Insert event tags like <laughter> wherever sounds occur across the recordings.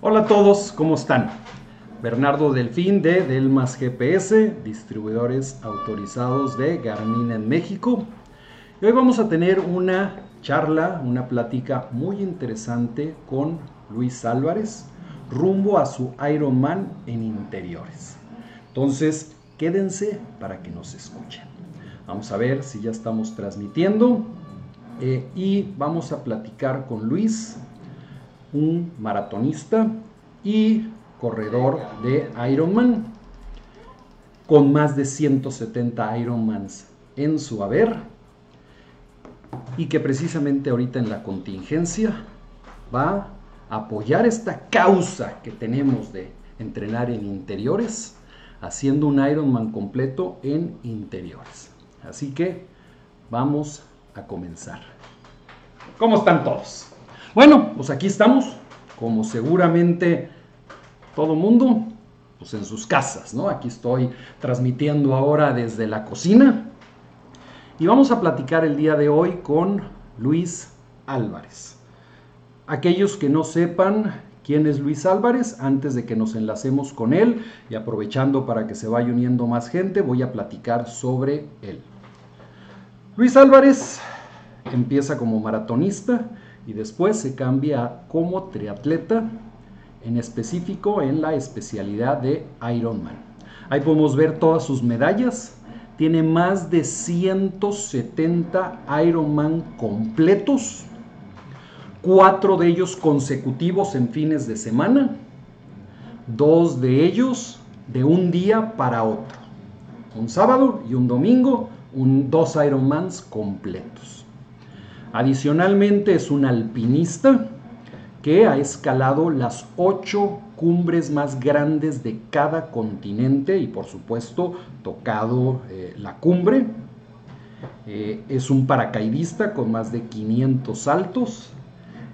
Hola a todos, ¿cómo están? Bernardo Delfín de Delmas GPS, distribuidores autorizados de Garmin en México. Hoy vamos a tener una charla, una plática muy interesante con Luis Álvarez rumbo a su Ironman en interiores. Entonces, quédense para que nos escuchen. Vamos a ver si ya estamos transmitiendo eh, y vamos a platicar con Luis, un maratonista y corredor de Ironman, con más de 170 Ironmans en su haber y que precisamente ahorita en la contingencia va a apoyar esta causa que tenemos de entrenar en interiores, haciendo un Ironman completo en interiores. Así que vamos a comenzar. ¿Cómo están todos? Bueno, pues aquí estamos, como seguramente todo mundo, pues en sus casas, ¿no? Aquí estoy transmitiendo ahora desde la cocina y vamos a platicar el día de hoy con Luis Álvarez. Aquellos que no sepan quién es Luis Álvarez, antes de que nos enlacemos con él y aprovechando para que se vaya uniendo más gente, voy a platicar sobre él. Luis Álvarez empieza como maratonista y después se cambia como triatleta, en específico en la especialidad de Ironman. Ahí podemos ver todas sus medallas, tiene más de 170 Ironman completos, cuatro de ellos consecutivos en fines de semana, dos de ellos de un día para otro, un sábado y un domingo, un, dos Ironmans completos. Adicionalmente es un alpinista que ha escalado las ocho cumbres más grandes de cada continente y por supuesto tocado eh, la cumbre. Eh, es un paracaidista con más de 500 saltos.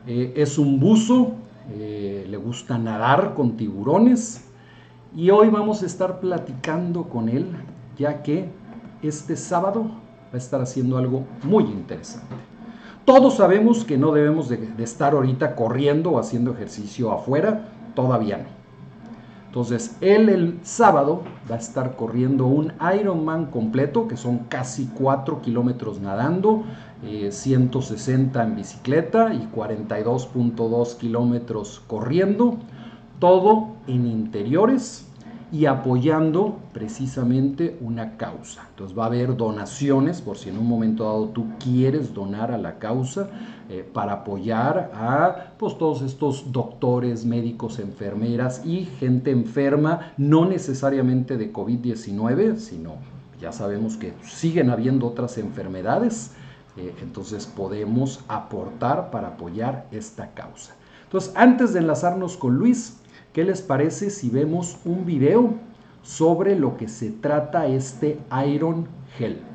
Eh, es un buzo, le gusta nadar con tiburones. Y hoy vamos a estar platicando con él, ya que este sábado va a estar haciendo algo muy interesante. Todos sabemos que no debemos de, estar ahorita corriendo o haciendo ejercicio afuera, todavía no. Entonces, él el sábado va a estar corriendo un Ironman completo, que son casi 4 kilómetros nadando, 160 eh, en bicicleta y 42.2 kilómetros corriendo, todo en interiores y apoyando precisamente una causa. Entonces va a haber donaciones por si en un momento dado tú quieres donar a la causa eh, para apoyar a pues, todos estos doctores, médicos, enfermeras y gente enferma, no necesariamente de COVID-19, sino ya sabemos que siguen habiendo otras enfermedades. Eh, entonces podemos aportar para apoyar esta causa. Entonces, antes de enlazarnos con Luis, ¿Qué les parece si vemos un video sobre lo que se trata este Iron Help?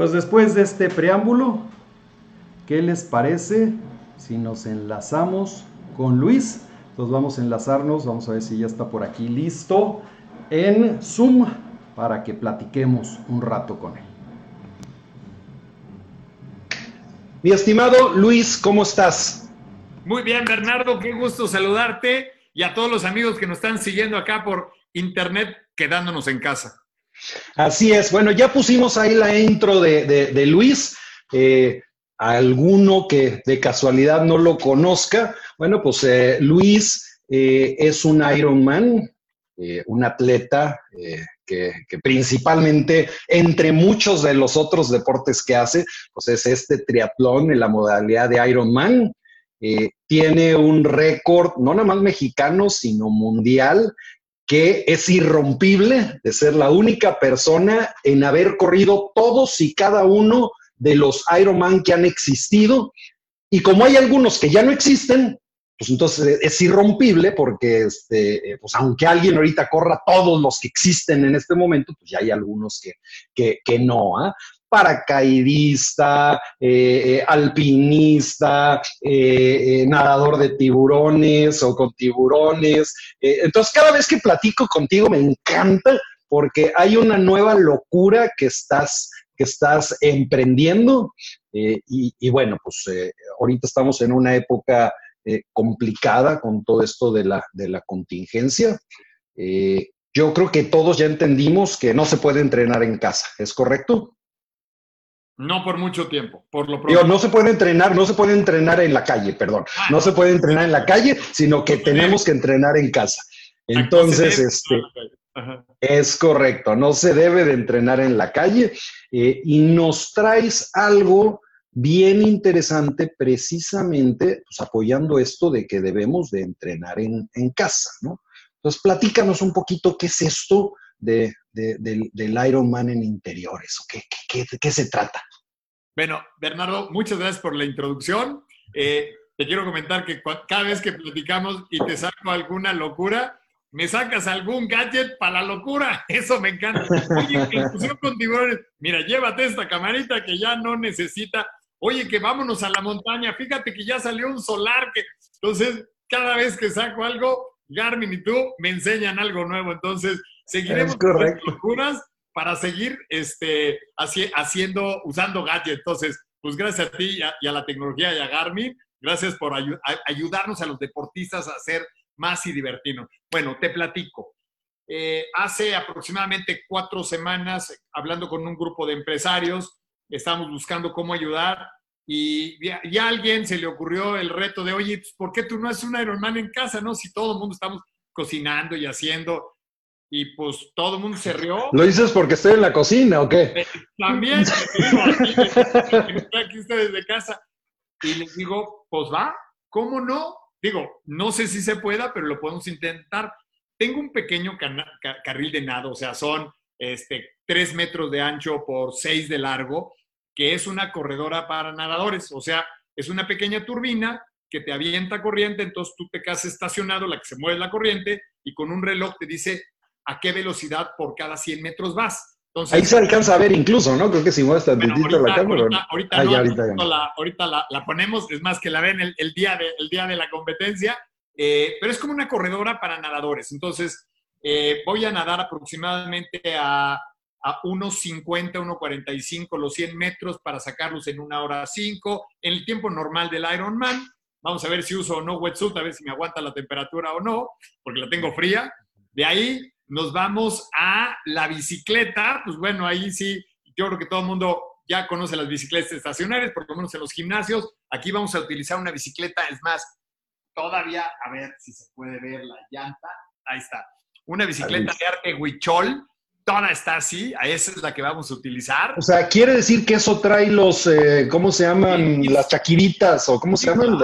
Pues después de este preámbulo, ¿qué les parece si nos enlazamos con Luis? Entonces vamos a enlazarnos, vamos a ver si ya está por aquí listo en Zoom para que platiquemos un rato con él. Mi estimado Luis, ¿cómo estás? Muy bien, Bernardo, qué gusto saludarte y a todos los amigos que nos están siguiendo acá por internet quedándonos en casa. Así es. Bueno, ya pusimos ahí la intro de, Luis. Eh, alguno que de casualidad no lo conozca, bueno, pues eh, Luis eh, es un Ironman, un atleta principalmente entre muchos de los otros deportes que hace, pues es este triatlón en la modalidad de Ironman. Eh, tiene un récord, no nada más mexicano, sino mundial, que es irrompible de ser la única persona en haber corrido todos y cada uno de los Ironman que han existido. Y como hay algunos que ya no existen, pues entonces es irrompible porque, este, pues aunque alguien ahorita corra todos los que existen en este momento, pues ya hay algunos que, que, no. ¿ah? Paracaidista, eh, eh, alpinista, eh, nadador de tiburones o con tiburones. entonces, cada vez que platico contigo me encanta porque hay una nueva locura que estás, que estás emprendiendo. Y, bueno, pues ahorita estamos en una época complicada con todo esto de la, de la contingencia. yo creo que todos ya entendimos que no se puede entrenar en casa, ¿es correcto? No por mucho tiempo, por lo pronto. no se puede entrenar, no se puede entrenar en la calle, perdón. Ah, no se puede entrenar en la calle, sino que tenemos que entrenar en casa. Entonces, este, es correcto, no se debe de entrenar en la calle. Eh, y nos traes algo bien interesante precisamente pues, apoyando esto de que debemos de entrenar en, casa, ¿no? Entonces, platícanos un poquito qué es esto de, del, del Ironman en interiores, o qué, qué, qué se trata. Bueno, Bernardo, muchas gracias por la introducción. Eh, te quiero comentar que cada vez que platicamos y te saco alguna locura, me sacas algún gadget para la locura. <laughs> Eso me encanta. Oye, inclusión con tiburones. Mira, llévate esta camarita que ya no necesita. Oye, que vámonos a la montaña. Fíjate que ya salió un solar. que Entonces, cada vez que saco algo, Garmin y tú me enseñan algo nuevo. Entonces, seguiremos con las locuras para seguir este, haciendo, usando gadgets. Entonces, pues gracias a ti y a, la tecnología y a Garmin, gracias por ayudarnos a los deportistas a hacer más y divertirnos. Bueno, te platico. Eh, hace aproximadamente cuatro semanas, hablando con un grupo de empresarios, estábamos buscando cómo ayudar y, y a alguien se le ocurrió el reto de, oye, pues, ¿por qué tú no haces un Ironman en casa, no? Si todo el mundo estamos cocinando y haciendo y pues todo el mundo se rió. ¿Lo dices porque estoy en la cocina o qué? Eh, también, <laughs> aquí, estoy desde casa. Y les digo, pues va, ¿cómo no? Digo, no sé si se pueda, pero lo podemos intentar. Tengo un pequeño carril de nado, o sea, son este, tres metros de ancho por seis de largo, que es una corredora para nadadores. O sea, es una pequeña turbina que te avienta corriente, entonces tú te quedas estacionado, la que se mueve la corriente, y con un reloj te dice a qué velocidad por cada 100 metros vas. Ahí se alcanza a ver incluso, ¿no? Creo que si mueves bueno, ahorita, la cámara. Ahorita, ah, ahorita, la, ponemos, es más que la ven el, día, de, día de la competencia, eh, pero es como una corredora para nadadores. Entonces, eh, voy a nadar aproximadamente a, a 1.50, 1.45 los 100 metros para sacarlos en una hora 5, en el tiempo normal del Ironman. Vamos a ver si uso o no wetsuit, a ver si me aguanta la temperatura o no, porque la tengo fría. De ahí nos vamos a la bicicleta, pues bueno, ahí sí, yo creo que todo el mundo ya conoce las bicicletas estacionarias, por lo menos en los gimnasios. Aquí vamos a utilizar una bicicleta, es más, todavía, a ver si se puede ver la llanta, ahí está. Una bicicleta de arte huichol, toda está así, esa es la que vamos a utilizar. O sea, quiere decir que eso trae los, eh, ¿cómo se llaman? las chaquiritas o cómo se llaman?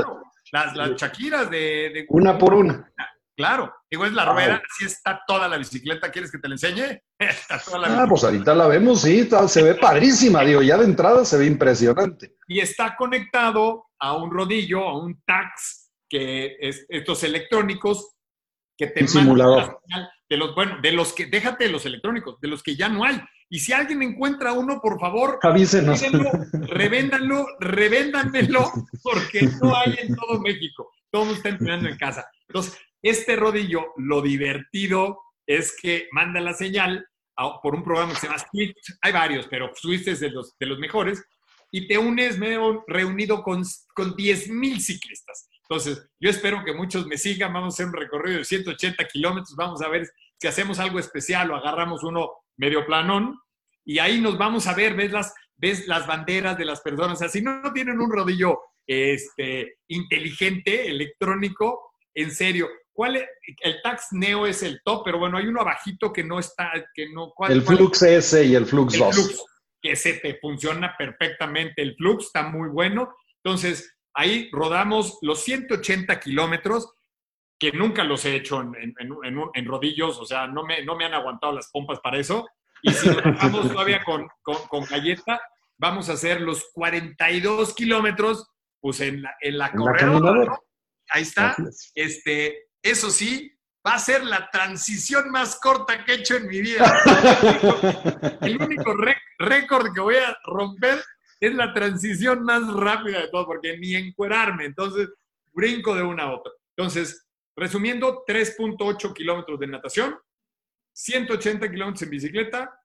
Las, las chaquiras de, Una por una. Claro, digo, es la rueda, así está toda la bicicleta. ¿Quieres que te la enseñe? <laughs> Está toda la ah, pues ahorita la vemos, sí, se ve padrísima, digo, ya de entrada se ve impresionante. Y está conectado a un rodillo, a un tax, que es estos electrónicos que te un simulador. de los, bueno, de los que, déjate de los electrónicos, de los que ya no hay. Y si alguien encuentra uno, por favor, avísenos. Revéndanlo, revéndanmelo, porque no hay en todo México. Todo está entrenando en casa. Entonces, este rodillo, lo divertido es que manda la señal por un programa que se llama Swift. Hay varios, pero Swift es de los, de los mejores. Y te unes medio reunido con, con 10.000 ciclistas. Entonces, yo espero que muchos me sigan. Vamos a hacer un recorrido de 180 kilómetros. Vamos a ver si hacemos algo especial o agarramos uno medio planón. Y ahí nos vamos a ver, ves las, ves las banderas de las personas. O sea, si no, no tienen un rodillo este, inteligente, electrónico, en serio, ¿Cuál es? El Tax Neo es el top, pero bueno, hay uno abajito que no está, que no... el Flux S y el Flux 2. Flux, que ese te funciona perfectamente. El Flux está muy bueno. Entonces, ahí rodamos los 180 kilómetros, que nunca los he hecho en, rodillos, o sea, no me, no me han aguantado las pompas para eso. Y si nos vamos <laughs> todavía con, con, galleta, vamos a hacer los 42 kilómetros, pues en la, en la corredora. Ahí está. Este, eso sí, va a ser la transición más corta que he hecho en mi vida. <laughs> El único récord que voy a romper es la transición más rápida de todo, porque ni encuerarme, entonces brinco de una a otra. Entonces, resumiendo, 3.8 kilómetros de natación, 180 kilómetros en bicicleta,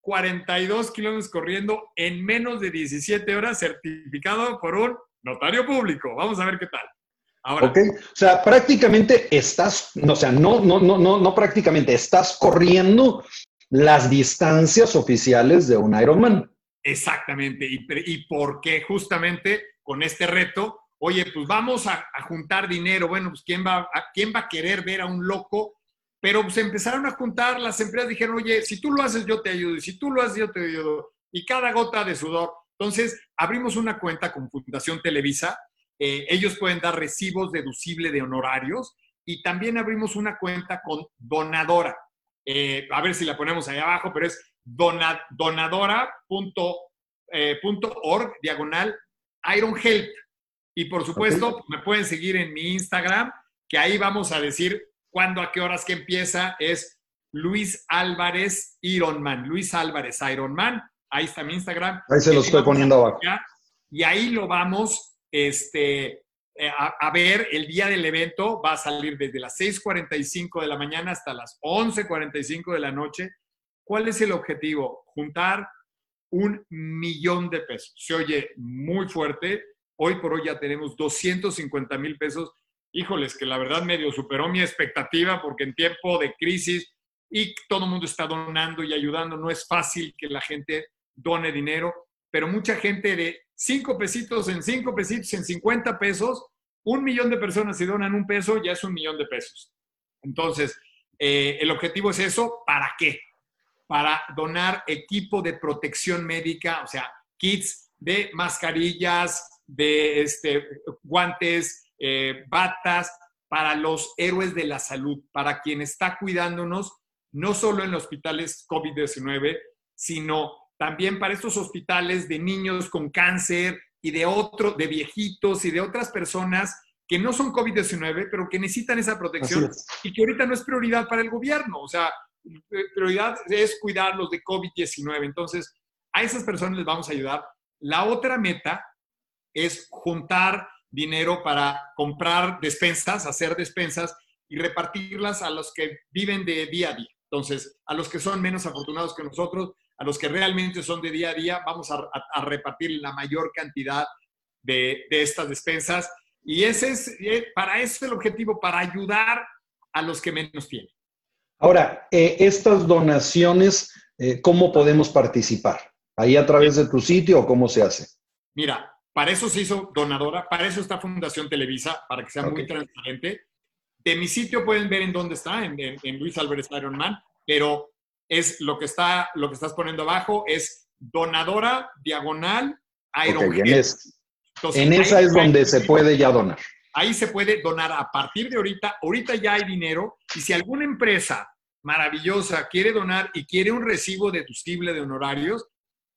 42 kilómetros corriendo en menos de 17 horas, certificado por un notario público. Vamos a ver qué tal. ¿Ok? O sea, prácticamente estás, o sea, no, no, no, no, no prácticamente, estás corriendo las distancias oficiales de un Ironman. Exactamente. ¿Y, y por qué justamente con este reto? Oye, pues vamos a, juntar dinero. Bueno, pues ¿quién va, a, ¿quién va a querer ver a un loco? Pero pues empezaron a juntar, las empresas dijeron, oye, si tú lo haces, yo te ayudo. Y si tú lo haces, yo te ayudo. Y cada gota de sudor. Entonces, abrimos una cuenta con Fundación Televisa eh, ellos pueden dar recibos deducibles de honorarios y también abrimos una cuenta con donadora. Eh, a ver si la ponemos ahí abajo, pero es donadora.org eh, diagonal Iron Help. Y por supuesto, me pueden seguir en mi Instagram, que ahí vamos a decir cuándo, a qué horas que empieza. Es Luis Álvarez Ironman. Luis Álvarez Ironman. Ahí está mi Instagram. Ahí se lo estoy poniendo abajo. Y ahí lo vamos este, eh, a, ver, el día del evento va a salir desde las 6.45 de la mañana hasta las 11.45 de la noche. ¿Cuál es el objetivo? Juntar un millón de pesos. Se oye muy fuerte. Hoy por hoy ya tenemos 250 mil pesos. Híjoles, que la verdad medio superó mi expectativa porque en tiempo de crisis y todo el mundo está donando y ayudando, no es fácil que la gente done dinero, pero mucha gente de cinco pesitos en cinco pesitos en 50 pesos, un millón de personas si donan un peso, ya es un millón de pesos. Entonces, eh, el objetivo es eso. ¿Para qué? Para donar equipo de protección médica, o sea, kits de mascarillas, de este, guantes, eh, batas, para los héroes de la salud, para quien está cuidándonos, no solo en los hospitales COVID-19, sino también para estos hospitales de niños con cáncer y de otros, de viejitos y de otras personas que no son COVID-19, pero que necesitan esa protección y que ahorita no es prioridad para el gobierno. O sea, eh, prioridad es cuidarlos de COVID-19. Entonces, a esas personas les vamos a ayudar. La otra meta es juntar dinero para comprar despensas, hacer despensas y repartirlas a los que viven de día a día. Entonces, a los que son menos afortunados que nosotros, a los que realmente son de día a día, vamos a, repartir la mayor cantidad de, estas despensas. Y ese es, para eso es el objetivo, para ayudar a los que menos tienen. Ahora, eh, estas donaciones, eh, ¿cómo podemos participar? ¿Ahí a través de tu sitio o cómo se hace? Mira, para eso se hizo donadora, para eso está Fundación Televisa, para que sea muy transparente. De mi sitio pueden ver en dónde está, en, en Luis Álvarez Ironman, pero es lo que está, lo que estás poniendo abajo, es donadora diagonal Iron en, en esa es donde se puede ya donar. Ahí se puede donar a partir de ahorita. Ahorita ya hay dinero y si alguna empresa maravillosa quiere donar y quiere un recibo deducible de honorarios,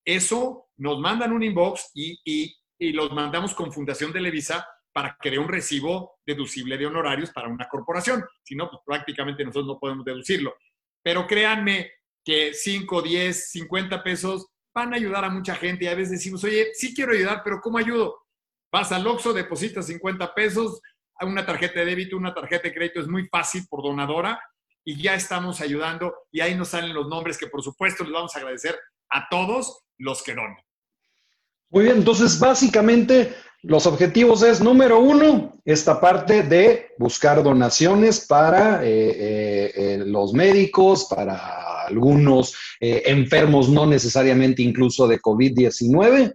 eso nos mandan un inbox y, y, y los mandamos con Fundación Televisa para crear un recibo deducible de honorarios para una corporación. Si no, pues prácticamente nosotros no podemos deducirlo. Pero créanme, que 5, 10, 50 pesos van a ayudar a mucha gente y a veces decimos, oye, sí quiero ayudar, pero ¿cómo ayudo? Vas al Oxxo, depositas 50 pesos, una tarjeta de débito, una tarjeta de crédito, es muy fácil por donadora y ya estamos ayudando y ahí nos salen los nombres que por supuesto les vamos a agradecer a todos los que donan. Muy bien, entonces básicamente los objetivos es, número uno, esta parte de buscar donaciones para eh, eh, eh, los médicos, para algunos enfermos, no necesariamente incluso de COVID-19.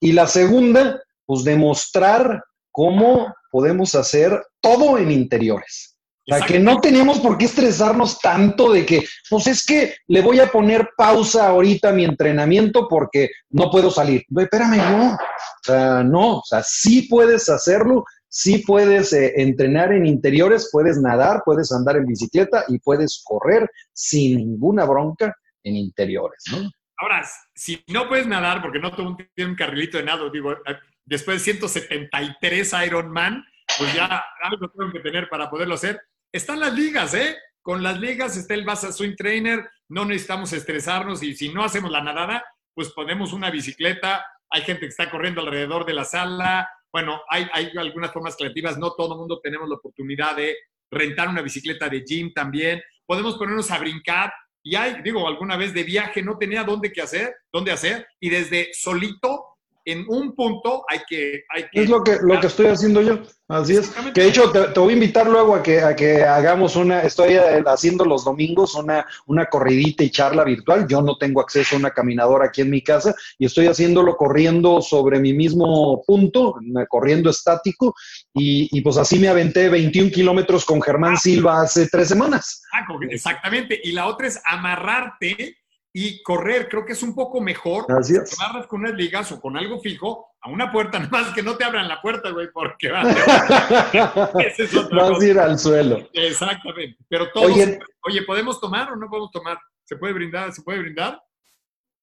Y la segunda, pues demostrar cómo podemos hacer todo en interiores. O sea, que no tenemos por qué estresarnos tanto de que, pues es que le voy a poner pausa ahorita a mi entrenamiento porque no puedo salir. Espérame, no. O sea, no. O sea, sí puedes hacerlo, sí puedes eh, entrenar en interiores, puedes nadar, puedes andar en bicicleta y puedes correr sin ninguna bronca en interiores, ¿no? Ahora, si no puedes nadar, porque no tiene un carrilito de nado, digo, eh, después de 173 Ironman, pues ya algo tengo que tener para poderlo hacer están las ligas, ¿eh? Con las ligas está el Basa Swing Trainer, no necesitamos estresarnos y si no hacemos la nadada, pues ponemos una bicicleta, hay gente que está corriendo alrededor de la sala, bueno, hay, hay algunas formas creativas, no todo el mundo tenemos la oportunidad de rentar una bicicleta de gym también, podemos ponernos a brincar y hay, digo, alguna vez de viaje no tenía dónde que hacer, dónde hacer y desde solito en un punto hay que... Hay que es lo que, lo que estoy haciendo yo, así es. Que de hecho te, voy a invitar luego a que, a que hagamos una, estoy eh, haciendo los domingos una, una corridita y charla virtual. Yo no tengo acceso a una caminadora aquí en mi casa y estoy haciéndolo corriendo sobre mi mismo punto, corriendo estático y, y pues así me aventé 21 kilómetros con Germán ah, Silva hace tres semanas. Ah, exactamente. Y la otra es amarrarte y correr creo que es un poco mejor. Así es. Te con unas ligas o con algo fijo a una puerta, <laughs> nada más que no te abran la puerta, güey, porque va. <laughs> Vas a ir al suelo. Exactamente. Pero todos, oye, oye, ¿podemos tomar o no podemos tomar? ¿Se puede brindar? ¿Se puede brindar?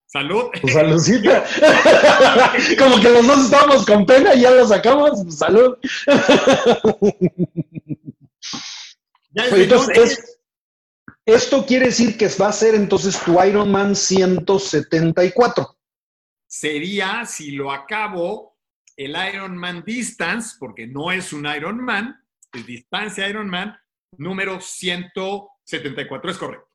Salud. Pues saludcita. <laughs> Como que los dos estamos con pena y ya lo sacamos. Salud. Ya entonces, esto quiere decir que va a ser entonces tu Ironman 174. Sería, si lo acabo, el Ironman Distance, porque no es un Ironman, es distancia Ironman número 174, es correcto.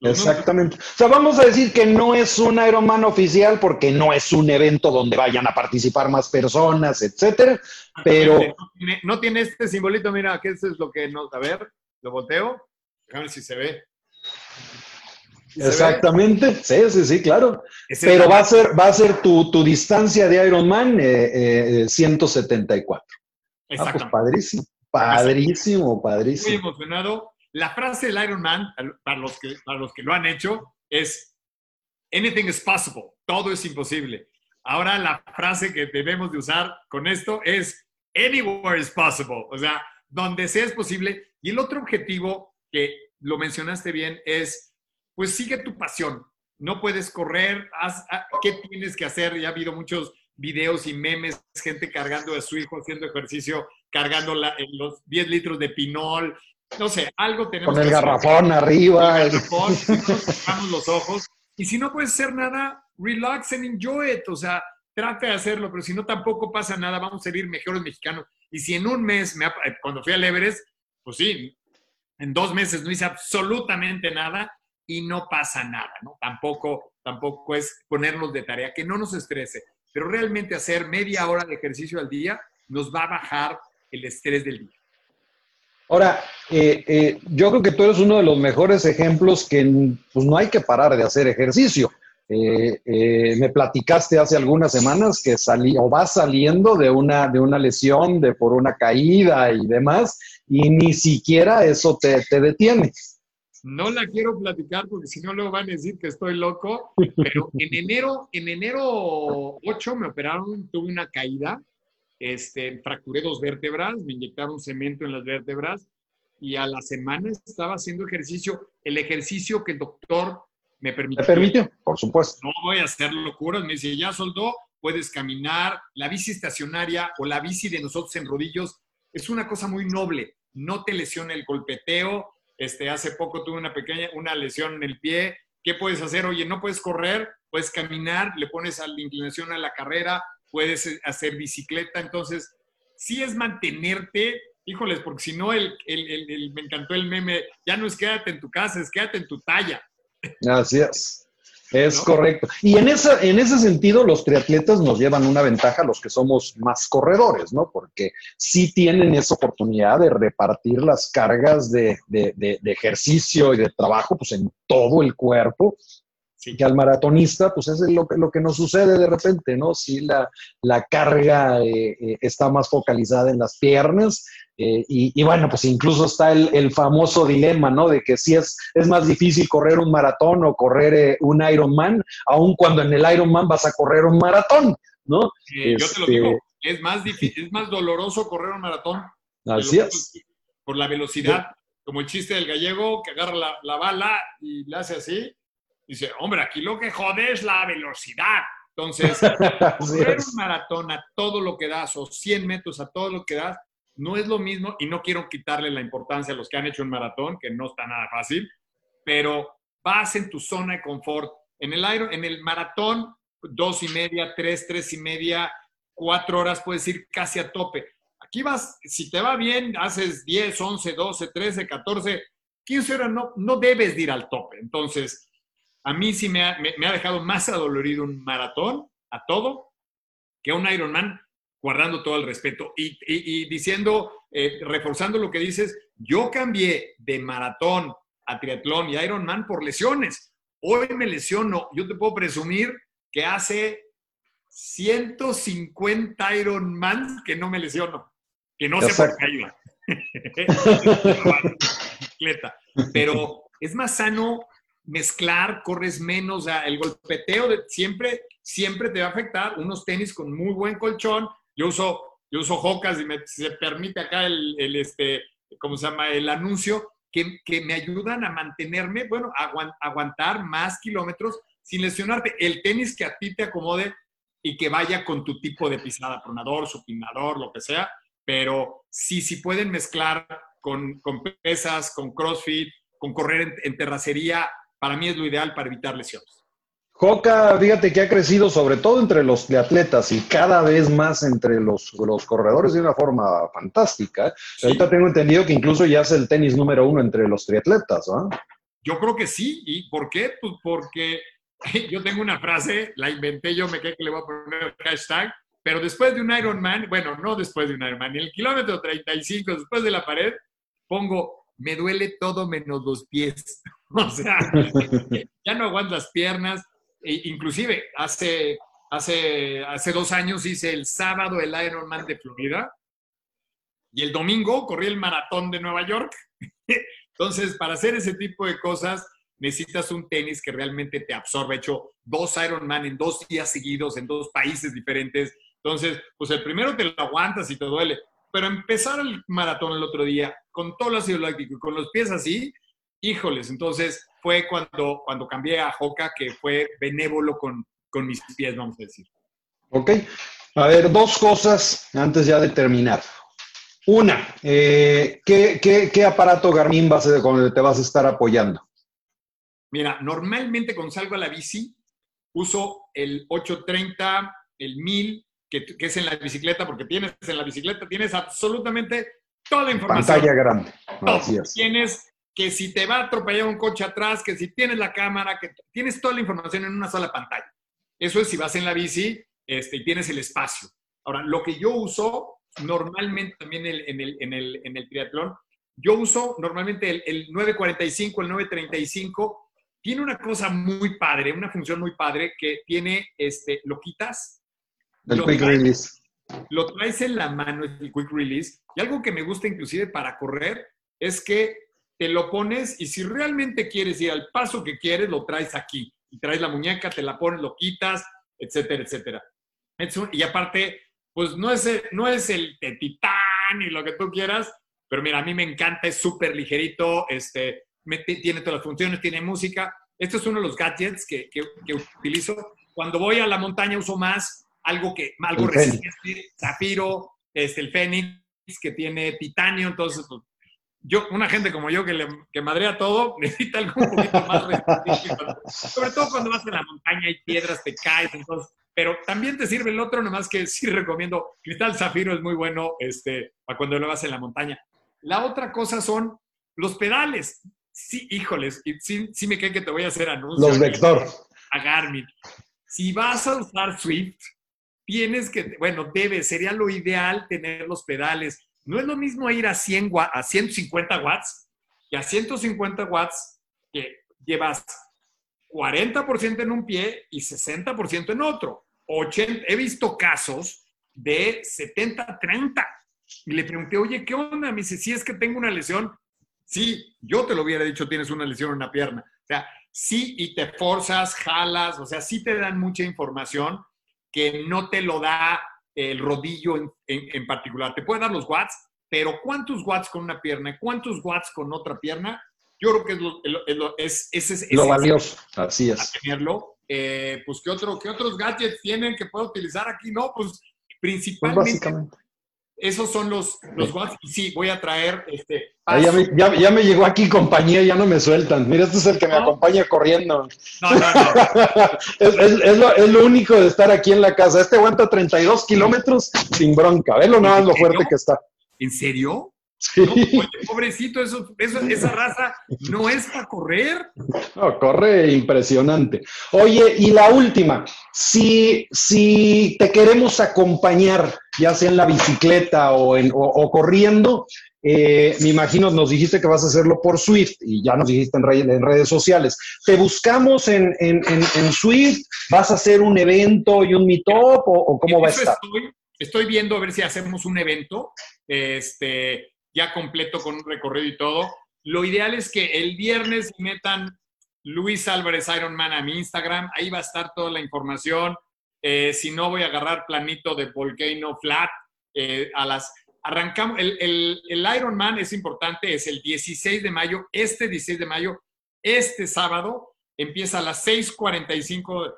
Exactamente. O sea, vamos a decir que no es un Ironman oficial porque no es un evento donde vayan a participar más personas, etcétera, pero... No tiene, este simbolito, mira, que eso es lo que nos... A ver, lo volteo, déjame ver si se ve. Exactamente, sí, sí, sí, claro. Pero va a ser, va a ser tu, distancia de Ironman eh, 174. Eh, ah, pues padrísimo, padrísimo, padrísimo. Muy emocionado. La frase del Ironman, para los que, para los que lo han hecho, es anything is possible, todo es imposible. Ahora la frase que debemos de usar con esto es anywhere is possible, o sea, donde sea es posible. Y el otro objetivo que lo mencionaste bien, es, pues sigue tu pasión. No puedes correr, haz, ah, ¿qué tienes que hacer? Ya ha habido muchos videos y memes, gente cargando a su hijo haciendo ejercicio, cargando los 10 litros de pinol, no sé, algo tenemos Con el garrafón arriba. El garrafón, <laughs> los ojos. Y si no puedes hacer nada, relax and enjoy it. O sea, trate de hacerlo, pero si no, tampoco pasa nada. Vamos a ser mejores mexicanos. Y si en un mes, me, cuando fui al Everest, pues sí, en dos meses no hice absolutamente nada y no pasa nada, ¿no? Tampoco, tampoco es ponernos de tarea, que no nos estrese, pero realmente hacer media hora de ejercicio al día nos va a bajar el estrés del día. Ahora, eh, eh, yo creo que tú eres uno de los mejores ejemplos que pues, no hay que parar de hacer ejercicio. Eh, me platicaste hace algunas semanas que salí o vas saliendo de una, de una lesión, de por una caída y demás, y ni siquiera eso te, te detiene. No la quiero platicar porque si no luego van a decir que estoy loco, pero <laughs> en enero, en enero 8 me operaron, tuve una caída, este, fracturé dos vértebras, me inyectaron cemento en las vértebras y a la semana estaba haciendo ejercicio, el ejercicio que el doctor me permitió. ¿Me permitió? Por supuesto. No voy a hacer locuras, me dice, ya soldó, puedes caminar, la bici estacionaria o la bici de nosotros en rodillos es una cosa muy noble, no te lesiona el golpeteo. Este, hace poco tuve una pequeña, una lesión en el pie. ¿Qué puedes hacer? Oye, no puedes correr, puedes caminar, le pones a la inclinación a la carrera, puedes eh, hacer bicicleta. Entonces, sí es mantenerte, híjoles, porque si no, el, me encantó el meme, ya no es quédate en tu casa, es quédate en tu talla. Así es. Es correcto. Y en, esa, en ese sentido, los triatletas nos llevan una ventaja los que somos más corredores, ¿no? Porque sí tienen esa oportunidad de repartir las cargas de, de, de, ejercicio y de trabajo pues, en todo el cuerpo. Que al maratonista, pues es lo, lo que nos sucede de repente, ¿no? Si la, la carga eh, eh, está más focalizada en las piernas, eh, y, bueno, pues incluso está el, el, famoso dilema, ¿no? De que si es, es más difícil correr un maratón o correr un Ironman, aun cuando en el Ironman vas a correr un maratón, ¿no? yo te lo digo, este, es más difícil, es más doloroso correr un maratón. Así es. Por la velocidad, como el chiste del gallego que agarra la, la bala y le hace así, Dice, hombre, aquí lo que jode es la velocidad. Entonces, <laughs> correr un maratón a todo lo que das o 100 metros a todo lo que das no es lo mismo y no quiero quitarle la importancia a los que han hecho un maratón, que no está nada fácil, pero vas en tu zona de confort. En el, en el maratón, dos y media, tres, tres y media, cuatro horas puedes ir casi a tope. Aquí vas, si te va bien, haces 10, 11, 12, 13, 14, 15 horas, no, no debes de ir al tope. Entonces, a mí sí me ha, dejado más adolorido un maratón a todo que un Ironman, guardando todo el respeto y, diciendo, eh, reforzando lo que dices, yo cambié de maratón a triatlón y Ironman por lesiones. Hoy me lesiono, yo te puedo presumir que hace 150 Ironman que no me lesiono, que no sé por qué. <laughs> Pero es más sano mezclar, corres menos, el golpeteo de, siempre, siempre te va a afectar. Unos tenis con muy buen colchón. Yo uso, yo uso jocas y me, se permite acá el, este, ¿cómo se llama? El anuncio, que, que me ayudan a mantenerme, bueno, aguantar más kilómetros sin lesionarte. El tenis que a ti te acomode y que vaya con tu tipo de pisada, pronador, supinador, lo que sea, pero sí, sí pueden mezclar con, con pesas, con crossfit, con correr en terracería, para mí es lo ideal para evitar lesiones. Joca, fíjate que ha crecido sobre todo entre los atletas y cada vez más entre los, los corredores de una forma fantástica. Ahorita tengo entendido que incluso ya es el tenis número uno entre los triatletas. ¿ah? Yo creo que sí. ¿Y por qué? Pues porque <laughs> yo tengo una frase, la inventé yo, me quedé que le voy a poner el hashtag, pero después de un Ironman, bueno, no después de un Ironman, en el kilómetro 35, después de la pared, pongo, me duele todo menos los pies. <laughs> O sea, <laughs> ya no aguanto las piernas. E inclusive, hace, hace, hace dos años hice el sábado el Ironman de Florida y el domingo corrí el maratón de Nueva York. <laughs> Entonces, para hacer ese tipo de cosas, necesitas un tenis que realmente te absorba. He hecho dos Ironman en dos días seguidos, en dos países diferentes. Entonces, pues el primero te lo aguantas y te duele. Pero empezar el maratón el otro día con todo el ácido láctico y con los pies así, híjoles, entonces fue cuando, cuando cambié a Joca que fue benévolo con, con mis pies, vamos a decir. Ok. A ver, dos cosas antes ya de terminar. Una, eh, ¿qué, qué, aparato Garmin vas a, con el que te vas a estar apoyando? Mira, normalmente cuando salgo a la bici, uso el 830, el 1000, que, que, es en la bicicleta, porque tienes en la bicicleta, tienes absolutamente toda la información. Pantalla grande. Así es. Tienes que si te va a atropellar un coche atrás, que si tienes la cámara, que tienes toda la información en una sola pantalla. Eso es si vas en la bici este, y tienes el espacio. Ahora, lo que yo uso normalmente también en el, en el, en el triatlón, yo uso normalmente el, el 945, el 935. Tiene una cosa muy padre, una función muy padre que tiene, este, lo quitas. El quick release. Lo traes en la mano, el quick release. Y algo que me gusta inclusive para correr es que te lo pones y si realmente quieres ir al paso que quieres, lo traes aquí. Y traes la muñeca, te la pones, lo quitas, etcétera, etcétera. y aparte, pues no es, el, no es el de titán y lo que tú quieras, pero mira, a mí me encanta, es súper ligerito, este, tiene todas las funciones, tiene música. Este es uno de los gadgets que, que, utilizo. Cuando voy a la montaña uso más algo que algo resistente, zafiro, este, el fénix, que tiene titanio, entonces pues, yo, una gente como yo que, le, que madrea todo, <laughs> necesita algo un poquito más Sobre todo cuando vas en la montaña y piedras, te caes, entonces. Pero también te sirve el otro, nomás que sí recomiendo. Cristal Zafiro es muy bueno este, para cuando lo vas en la montaña. La otra cosa son los pedales. Sí, híjoles, sí, sí me cae que te voy a hacer anuncios. Los Vector. A Garmin. Si vas a usar Swift, tienes que, bueno, debe, sería lo ideal tener los pedales no es lo mismo ir a, 100, a 150 watts que a 150 watts que llevas 40% en un pie y 60% en otro. 80, he visto casos de 70-30. Y le pregunté, oye, ¿qué onda? Me dice, si es que tengo una lesión. Sí, yo te lo hubiera dicho, tienes una lesión en una pierna. O sea, sí, y te forzas, jalas, o sea, sí te dan mucha información que no te lo da el rodillo en, en particular. Te puede dar los watts, pero ¿cuántos watts con una pierna? ¿Cuántos watts con otra pierna? Yo creo que es lo, es, es, es, lo valioso, así es. Tenerlo. Eh, pues, ¿qué, otro, ¿qué otros gadgets tienen que puedo utilizar aquí? No, pues, principalmente. Pues esos son los, los watts. Y sí, voy a traer este. Ya me, ya, me, llegó aquí compañía, ya no me sueltan. Mira, este es el que me acompaña corriendo. No, no, no. <laughs> es, es, lo, es, lo, único de estar aquí en la casa. Este aguanta 32 kilómetros sin bronca. Ve lo nada lo fuerte que está. ¿En serio? Pobrecito, eso, esa raza no es para correr. No, corre impresionante. Oye, y la última, si, si te queremos acompañar, ya sea en la bicicleta o, en, o, corriendo, eh, me imagino, nos dijiste que vas a hacerlo por Swift y ya nos dijiste en, en redes sociales. ¿Te buscamos en, en, Swift? ¿Vas a hacer un evento y un meetup o, o cómo va a estar? Estoy, estoy viendo a ver si hacemos un evento. Este, ya completo con un recorrido y todo. Lo ideal es que el viernes metan Luis Álvarez Ironman a mi Instagram, ahí va a estar toda la información. Eh, si no, voy a agarrar planito de Volcano Flat. Eh, a las, arrancamos, el, el, el Ironman es importante, es el 16 de mayo, este 16 de mayo, este sábado, empieza a las 6.45,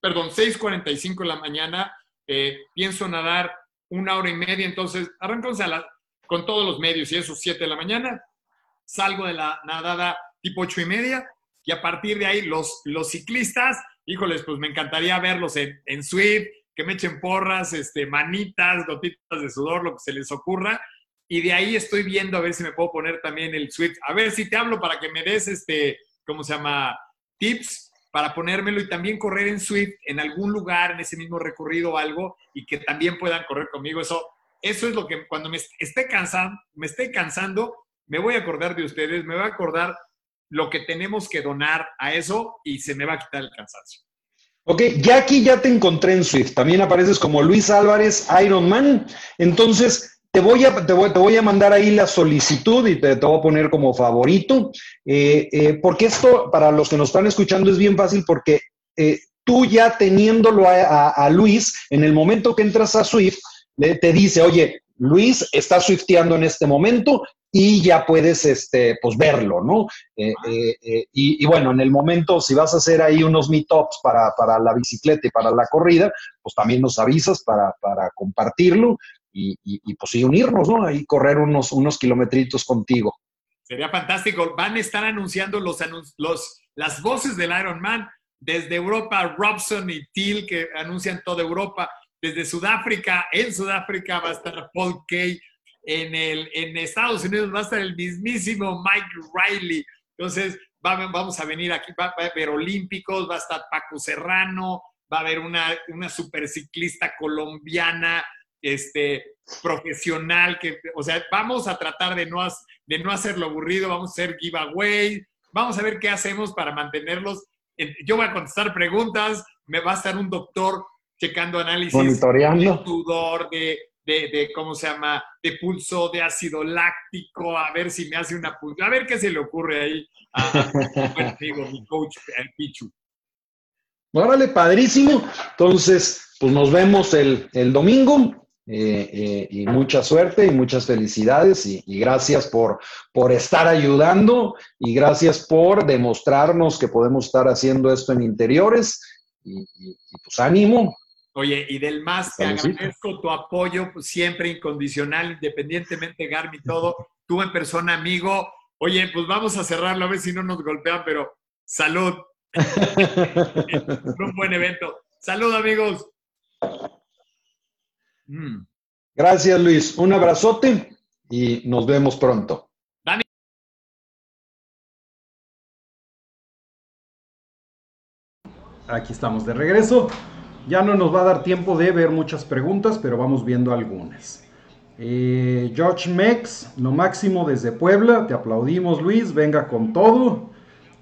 perdón, 6.45 de la mañana. Eh, pienso nadar una hora y media, entonces arrancamos a las con todos los medios y eso, 7 de la mañana. Salgo de la nadada tipo ocho y media y a partir de ahí los, los ciclistas, híjoles, pues me encantaría verlos en, en Swift, que me echen porras, este, manitas, gotitas de sudor, lo que se les ocurra. Y de ahí estoy viendo a ver si me puedo poner también el Swift. A ver si te hablo para que me des, este, ¿cómo se llama? Tips para ponérmelo y también correr en Swift en algún lugar, en ese mismo recorrido o algo, y que también puedan correr conmigo. Eso eso es lo que cuando me esté cansando, me esté cansando, me voy a acordar de ustedes, me voy a acordar lo que tenemos que donar a eso y se me va a quitar el cansancio. Ok, ya aquí ya te encontré en Swift. También apareces como Luis Álvarez Iron Man. Entonces, te voy a, te voy, a mandar ahí la solicitud y te, te voy a poner como favorito. Eh, eh, porque esto, para los que nos están escuchando, es bien fácil porque eh, tú ya teniéndolo a, a Luis, en el momento que entras a Swift, te dice, oye, Luis está swifteando en este momento y ya puedes este, pues, verlo, ¿no? Eh, eh, eh, y, bueno, en el momento, si vas a hacer ahí unos meetups para, para la bicicleta y para la corrida, pues también nos avisas para, para compartirlo y, y, pues unirnos, ¿no? Ahí correr unos, unos kilometritos contigo. Sería fantástico. Van a estar anunciando los, los, las voces del Ironman desde Europa, Robson y Till, que anuncian toda Europa desde Sudáfrica. En Sudáfrica va a estar Paul Kay. En, el, en Estados Unidos va a estar el mismísimo Mike Riley. Entonces, vamos a venir aquí, va, a haber olímpicos, va a estar Paco Serrano, va a haber una, una superciclista colombiana, este, profesional, que, o sea, vamos a tratar de no, de no hacerlo aburrido, vamos a hacer giveaway, vamos a ver qué hacemos para mantenerlos. Yo voy a contestar preguntas, me va a estar un doctor checando análisis Monitoreando. de sudor, de, de, ¿cómo se llama? De pulso, de ácido láctico, a ver si me hace una pulso, a ver qué se le ocurre ahí a, <laughs> mi coach, el Pichu. Órale, padrísimo. Entonces, pues nos vemos el, el domingo. Eh, eh, y mucha suerte y muchas felicidades y, gracias por, por estar ayudando y gracias por demostrarnos que podemos estar haciendo esto en interiores y, y pues ánimo, Oye, y del más te agradezco tu apoyo pues, siempre incondicional, independientemente Garmi todo. Tú en persona, amigo. Oye, pues vamos a cerrarlo a ver si no nos golpean, pero salud. <laughs> Un buen evento. Salud, amigos. Mm. Gracias, Luis. Un abrazote y nos vemos pronto. Dani. Aquí estamos de regreso. Ya no nos va a dar tiempo de ver muchas preguntas, pero vamos viendo algunas. Eh, George Mex, lo máximo desde Puebla, te aplaudimos Luis, venga con todo.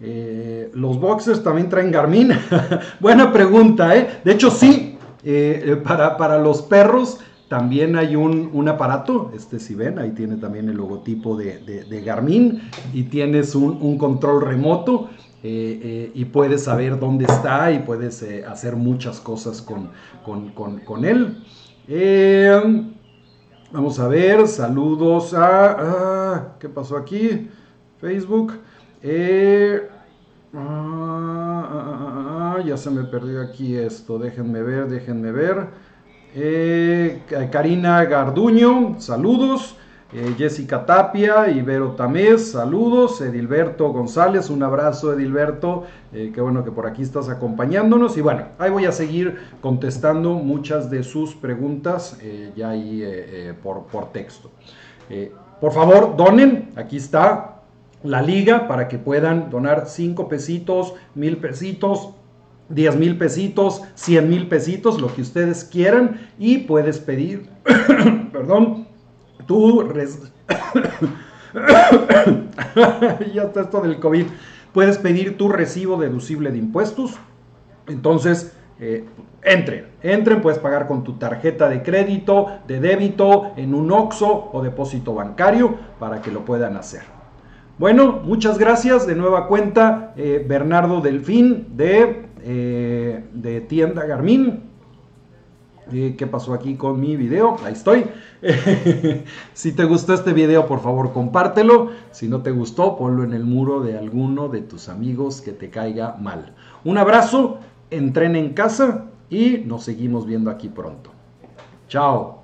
Eh, los boxers también traen Garmin. <laughs> Buena pregunta, ¿eh? De hecho, sí, eh, para, para, los perros también hay un, aparato. Este, si ven, ahí tiene también el logotipo de, Garmin y tienes un, control remoto. Y puedes saber dónde está y puedes hacer muchas cosas con, con él. vamos a ver, saludos a... Ah, ¿Qué pasó aquí? Facebook. Eh, ah, ah, ya se me perdió aquí esto. Déjenme ver, déjenme ver. Eh, Karina Garduño, saludos. Eh, Jessica Tapia, Ibero Tamés, saludos. Edilberto González, un abrazo, Edilberto. qué bueno que por aquí estás acompañándonos. Y bueno, ahí voy a seguir contestando muchas de sus preguntas ya ahí por, por texto. por favor, donen. Aquí está la liga para que puedan donar 5 pesitos, mil pesitos, 10 mil pesitos, 100 mil pesitos, lo que ustedes quieran y puedes pedir, <coughs> perdón, tu... <coughs> ya está esto del COVID. Puedes pedir tu recibo deducible de impuestos. Entonces, eh, entren, entren, puedes pagar con tu tarjeta de crédito, de débito, en un OXO o depósito bancario para que lo puedan hacer. Bueno, muchas gracias. De nueva cuenta, eh, Bernardo Delfín de, eh, de Tienda Garmin. ¿Qué pasó aquí con mi video? Ahí estoy. <laughs> si te gustó este video, por favor, compártelo. Si no te gustó, ponlo en el muro de alguno de tus amigos que te caiga mal. Un abrazo, entren en casa y nos seguimos viendo aquí pronto. Chao.